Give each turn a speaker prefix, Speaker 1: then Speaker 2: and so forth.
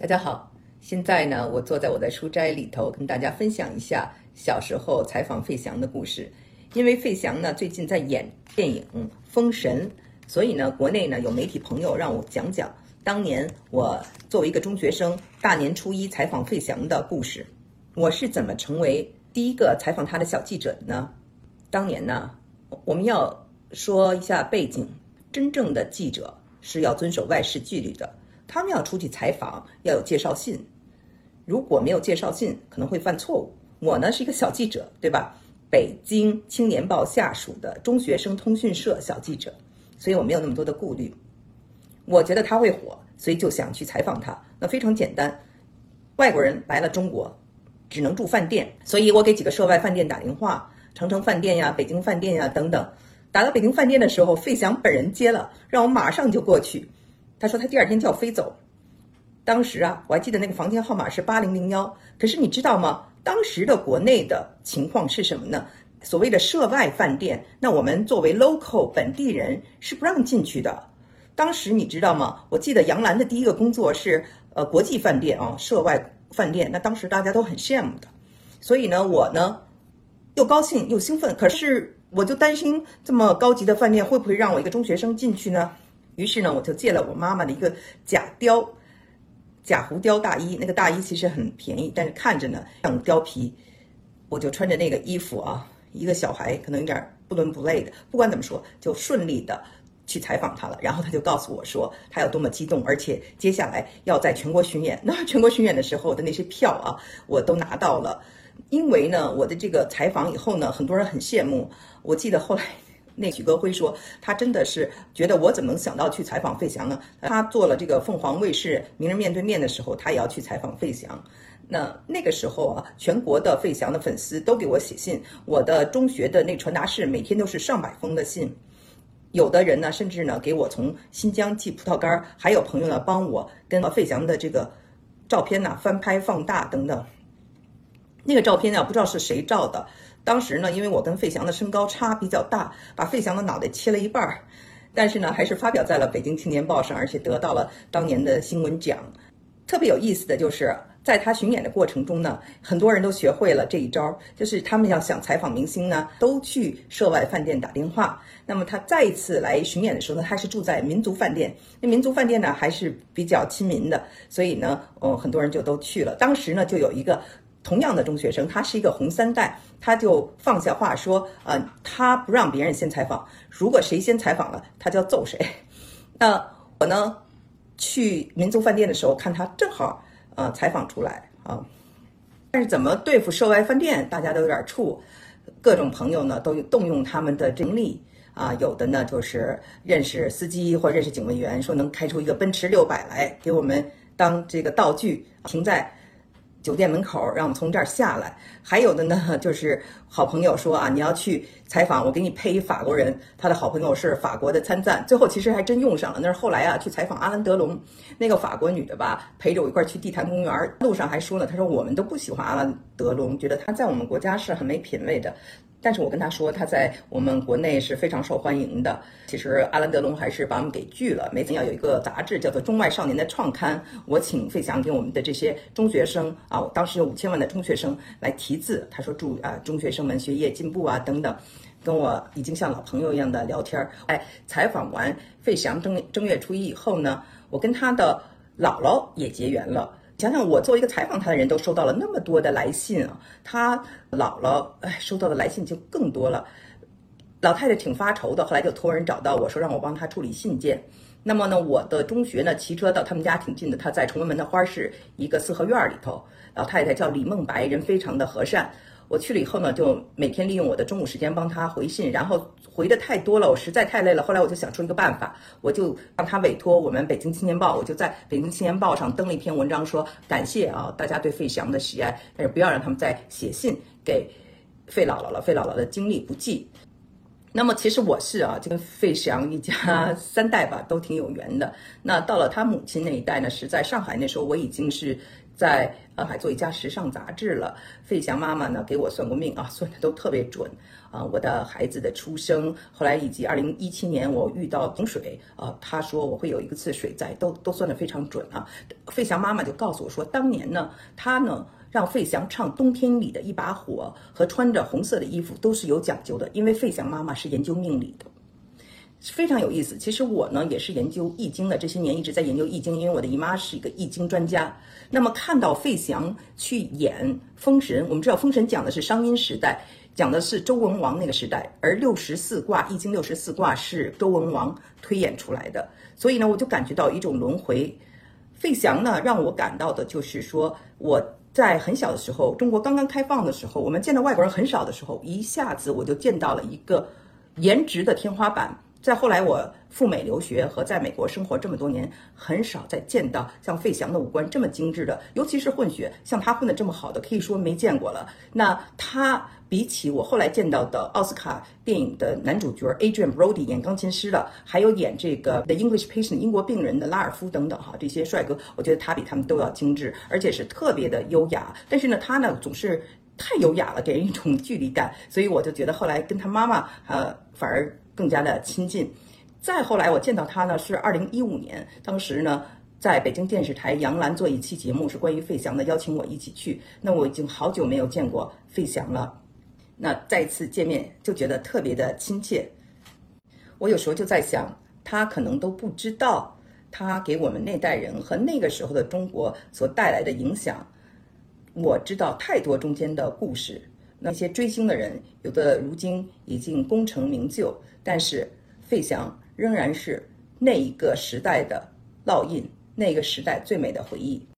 Speaker 1: 大家好，现在呢，我坐在我的书斋里头，跟大家分享一下小时候采访费翔的故事。因为费翔呢最近在演电影《封神》，所以呢，国内呢有媒体朋友让我讲讲当年我作为一个中学生，大年初一采访费翔的故事。我是怎么成为第一个采访他的小记者的呢？当年呢，我们要说一下背景，真正的记者是要遵守外事纪律的。他们要出去采访，要有介绍信。如果没有介绍信，可能会犯错误。我呢是一个小记者，对吧？北京青年报下属的中学生通讯社小记者，所以我没有那么多的顾虑。我觉得他会火，所以就想去采访他。那非常简单，外国人来了中国，只能住饭店，所以我给几个涉外饭店打电话，长城饭店呀、北京饭店呀等等。打到北京饭店的时候，费翔本人接了，让我马上就过去。他说他第二天就要飞走，当时啊，我还记得那个房间号码是八零零幺。可是你知道吗？当时的国内的情况是什么呢？所谓的涉外饭店，那我们作为 local 本地人是不让进去的。当时你知道吗？我记得杨澜的第一个工作是呃国际饭店啊，涉外饭店。那当时大家都很羡慕的，所以呢，我呢又高兴又兴奋。可是我就担心这么高级的饭店会不会让我一个中学生进去呢？于是呢，我就借了我妈妈的一个假貂、假狐貂大衣。那个大衣其实很便宜，但是看着呢像貂皮。我就穿着那个衣服啊，一个小孩可能有点不伦不类的。不管怎么说，就顺利的去采访他了。然后他就告诉我说，他有多么激动，而且接下来要在全国巡演。那全国巡演的时候我的那些票啊，我都拿到了。因为呢，我的这个采访以后呢，很多人很羡慕。我记得后来。那许戈辉说，他真的是觉得我怎么能想到去采访费翔呢？他做了这个凤凰卫视《名人面对面》的时候，他也要去采访费翔。那那个时候啊，全国的费翔的粉丝都给我写信，我的中学的那传达室每天都是上百封的信。有的人呢，甚至呢给我从新疆寄葡萄干儿，还有朋友呢帮我跟费翔的这个照片呢翻拍放大等等。那个照片呢，不知道是谁照的。当时呢，因为我跟费翔的身高差比较大，把费翔的脑袋切了一半儿，但是呢，还是发表在了《北京青年报》上，而且得到了当年的新闻奖。特别有意思的就是，在他巡演的过程中呢，很多人都学会了这一招，就是他们要想采访明星呢，都去涉外饭店打电话。那么他再一次来巡演的时候呢，他是住在民族饭店，那民族饭店呢还是比较亲民的，所以呢，哦，很多人就都去了。当时呢，就有一个。同样的中学生，他是一个红三代，他就放下话说，呃，他不让别人先采访，如果谁先采访了，他就要揍谁。那我呢，去民族饭店的时候，看他正好呃采访出来啊，但是怎么对付涉外饭店，大家都有点怵，各种朋友呢都动用他们的能力啊，有的呢就是认识司机或认识警卫员，说能开出一个奔驰六百来给我们当这个道具停在。酒店门口让我们从这儿下来，还有的呢，就是好朋友说啊，你要去采访，我给你配一法国人，他的好朋友是法国的参赞，最后其实还真用上了。那是后来啊，去采访阿兰德隆，那个法国女的吧，陪着我一块儿去地坛公园，路上还说呢，她说我们都不喜欢阿兰德隆，觉得他在我们国家是很没品位的。但是我跟他说，他在我们国内是非常受欢迎的。其实阿兰德龙还是把我们给拒了。每次要有一个杂志叫做《中外少年》的创刊，我请费翔给我们的这些中学生啊，当时有五千万的中学生来题字。他说祝啊中学生们学业进步啊等等，跟我已经像老朋友一样的聊天儿。哎，采访完费翔正正月初一以后呢，我跟他的姥姥也结缘了。想想我作为一个采访他的人，都收到了那么多的来信啊，他姥姥哎收到的来信就更多了。老太太挺发愁的，后来就托人找到我说让我帮他处理信件。那么呢，我的中学呢骑车到他们家挺近的，他在崇文门的花市一个四合院里头。老太太叫李梦白，人非常的和善。我去了以后呢，就每天利用我的中午时间帮他回信，然后回的太多了，我实在太累了。后来我就想出一个办法，我就让他委托我们北京青年报，我就在北京青年报上登了一篇文章，说感谢啊大家对费翔的喜爱，但是不要让他们再写信给费姥姥了，费姥姥的经历不记。那么其实我是啊，就跟费翔一家三代吧都挺有缘的。那到了他母亲那一代呢，是在上海那时候我已经是。在呃还做一家时尚杂志了。费翔妈妈呢给我算过命啊，算的都特别准啊。我的孩子的出生，后来以及二零一七年我遇到洪水啊，他说我会有一次水灾，都都算的非常准啊。费翔妈妈就告诉我说，当年呢，他呢让费翔唱《冬天里的一把火》和穿着红色的衣服都是有讲究的，因为费翔妈妈是研究命理的。非常有意思。其实我呢也是研究易经的，这些年一直在研究易经，因为我的姨妈是一个易经专家。那么看到费翔去演《封神》，我们知道《封神》讲的是商殷时代，讲的是周文王那个时代，而六十四卦易经六十四卦是周文王推演出来的，所以呢，我就感觉到一种轮回。费翔呢让我感到的就是说，我在很小的时候，中国刚刚开放的时候，我们见到外国人很少的时候，一下子我就见到了一个颜值的天花板。再后来，我赴美留学和在美国生活这么多年，很少再见到像费翔的五官这么精致的，尤其是混血，像他混的这么好的，可以说没见过了。那他比起我后来见到的奥斯卡电影的男主角 Adrian Brody 演钢琴师的，还有演这个 The English Patient 英国病人的拉尔夫等等哈，这些帅哥，我觉得他比他们都要精致，而且是特别的优雅。但是呢，他呢总是太优雅了，给人一种距离感，所以我就觉得后来跟他妈妈呃反而。更加的亲近，再后来我见到他呢，是二零一五年，当时呢在北京电视台杨澜做一期节目，是关于费翔的，邀请我一起去。那我已经好久没有见过费翔了，那再次见面就觉得特别的亲切。我有时候就在想，他可能都不知道，他给我们那代人和那个时候的中国所带来的影响。我知道太多中间的故事。那些追星的人，有的如今已经功成名就，但是费翔仍然是那一个时代的烙印，那个时代最美的回忆。